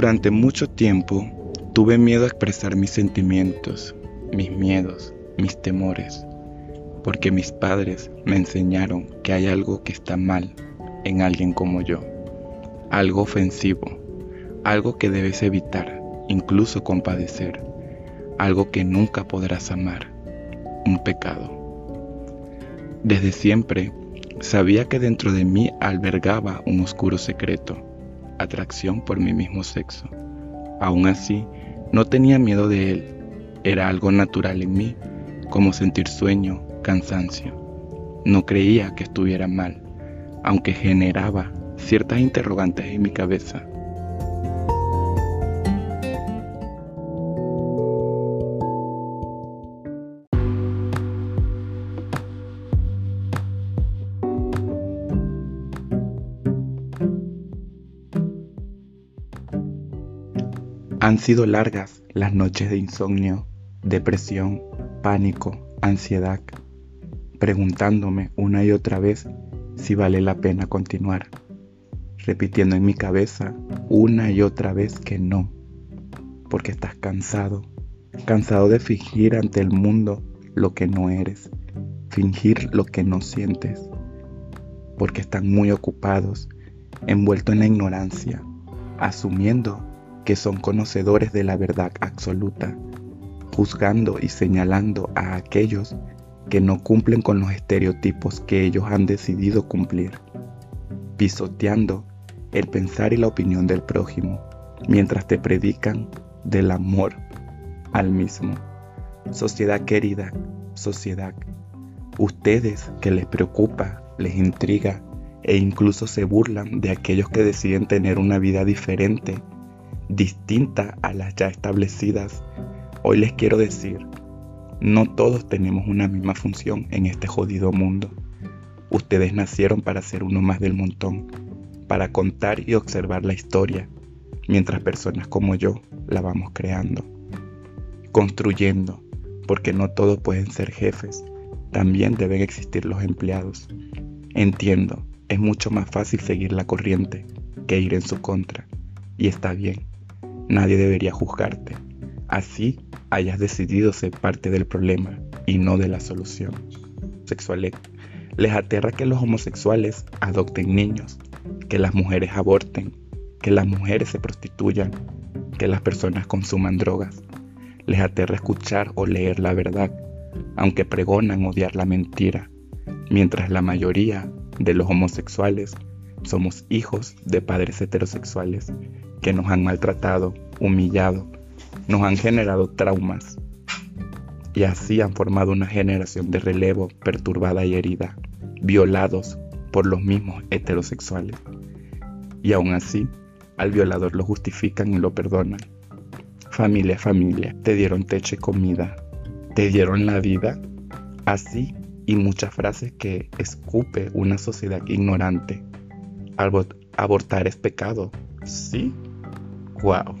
Durante mucho tiempo tuve miedo a expresar mis sentimientos, mis miedos, mis temores, porque mis padres me enseñaron que hay algo que está mal en alguien como yo, algo ofensivo, algo que debes evitar, incluso compadecer, algo que nunca podrás amar, un pecado. Desde siempre sabía que dentro de mí albergaba un oscuro secreto, atracción por mi mismo sexo. Aún así, no tenía miedo de él, era algo natural en mí, como sentir sueño, cansancio. No creía que estuviera mal, aunque generaba ciertas interrogantes en mi cabeza. Han sido largas las noches de insomnio, depresión, pánico, ansiedad, preguntándome una y otra vez si vale la pena continuar, repitiendo en mi cabeza una y otra vez que no, porque estás cansado, cansado de fingir ante el mundo lo que no eres, fingir lo que no sientes, porque están muy ocupados, envueltos en la ignorancia, asumiendo que son conocedores de la verdad absoluta, juzgando y señalando a aquellos que no cumplen con los estereotipos que ellos han decidido cumplir, pisoteando el pensar y la opinión del prójimo, mientras te predican del amor al mismo. Sociedad querida, sociedad, ustedes que les preocupa, les intriga e incluso se burlan de aquellos que deciden tener una vida diferente distinta a las ya establecidas, hoy les quiero decir, no todos tenemos una misma función en este jodido mundo. Ustedes nacieron para ser uno más del montón, para contar y observar la historia, mientras personas como yo la vamos creando, construyendo, porque no todos pueden ser jefes, también deben existir los empleados. Entiendo, es mucho más fácil seguir la corriente que ir en su contra, y está bien. Nadie debería juzgarte. Así hayas decidido ser parte del problema y no de la solución. Sexuales. Les aterra que los homosexuales adopten niños, que las mujeres aborten, que las mujeres se prostituyan, que las personas consuman drogas. Les aterra escuchar o leer la verdad, aunque pregonan odiar la mentira, mientras la mayoría de los homosexuales somos hijos de padres heterosexuales que nos han maltratado, humillado, nos han generado traumas y así han formado una generación de relevo perturbada y herida, violados por los mismos heterosexuales. Y aún así, al violador lo justifican y lo perdonan. Familia, familia, te dieron techo y comida, te dieron la vida, así y muchas frases que escupe una sociedad ignorante. Abortar es pecado, ¿sí? Wow.